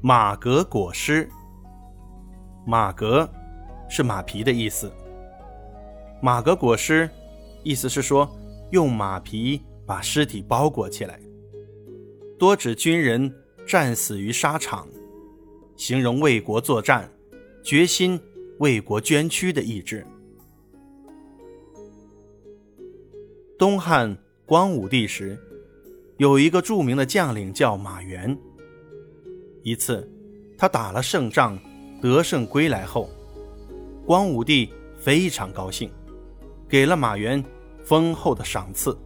马革裹尸。马革是马皮的意思。马革裹尸，意思是说用马皮把尸体包裹起来，多指军人战死于沙场，形容为国作战、决心为国捐躯的意志。东汉光武帝时，有一个著名的将领叫马援。一次，他打了胜仗，得胜归来后，光武帝非常高兴。给了马援丰厚的赏赐，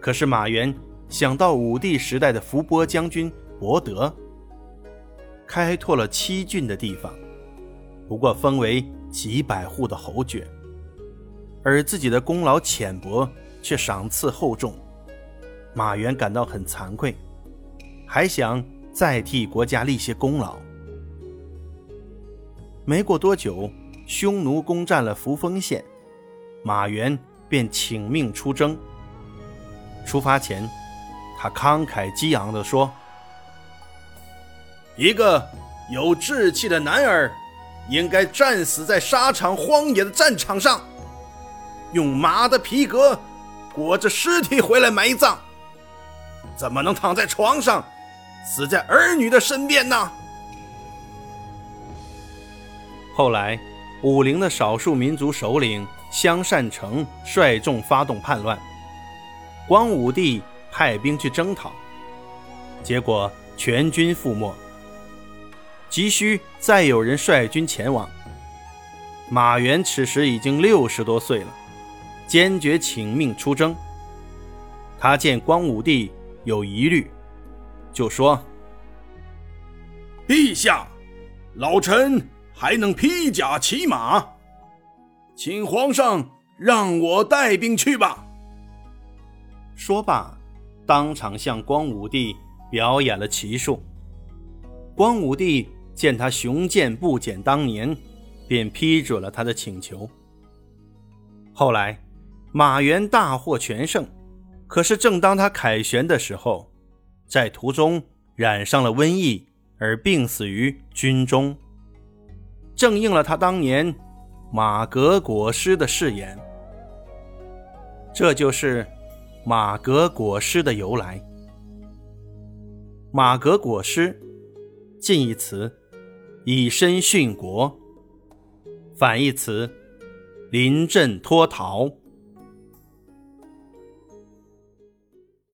可是马援想到武帝时代的伏波将军伯德，开拓了七郡的地方，不过封为几百户的侯爵，而自己的功劳浅薄，却赏赐厚重，马援感到很惭愧，还想再替国家立些功劳。没过多久。匈奴攻占了扶风县，马援便请命出征。出发前，他慷慨激昂地说：“一个有志气的男儿，应该战死在沙场荒野的战场上，用马的皮革裹着尸体回来埋葬，怎么能躺在床上，死在儿女的身边呢？”后来。武陵的少数民族首领香善成率众发动叛乱，光武帝派兵去征讨，结果全军覆没。急需再有人率军前往。马援此时已经六十多岁了，坚决请命出征。他见光武帝有疑虑，就说：“陛下，老臣。”还能披甲骑马，请皇上让我带兵去吧。说罢，当场向光武帝表演了骑术。光武帝见他雄健不减当年，便批准了他的请求。后来，马援大获全胜，可是正当他凯旋的时候，在途中染上了瘟疫，而病死于军中。正应了他当年马革裹尸的誓言，这就是马革裹尸的由来。马革裹尸，近义词以身殉国，反义词临阵脱逃。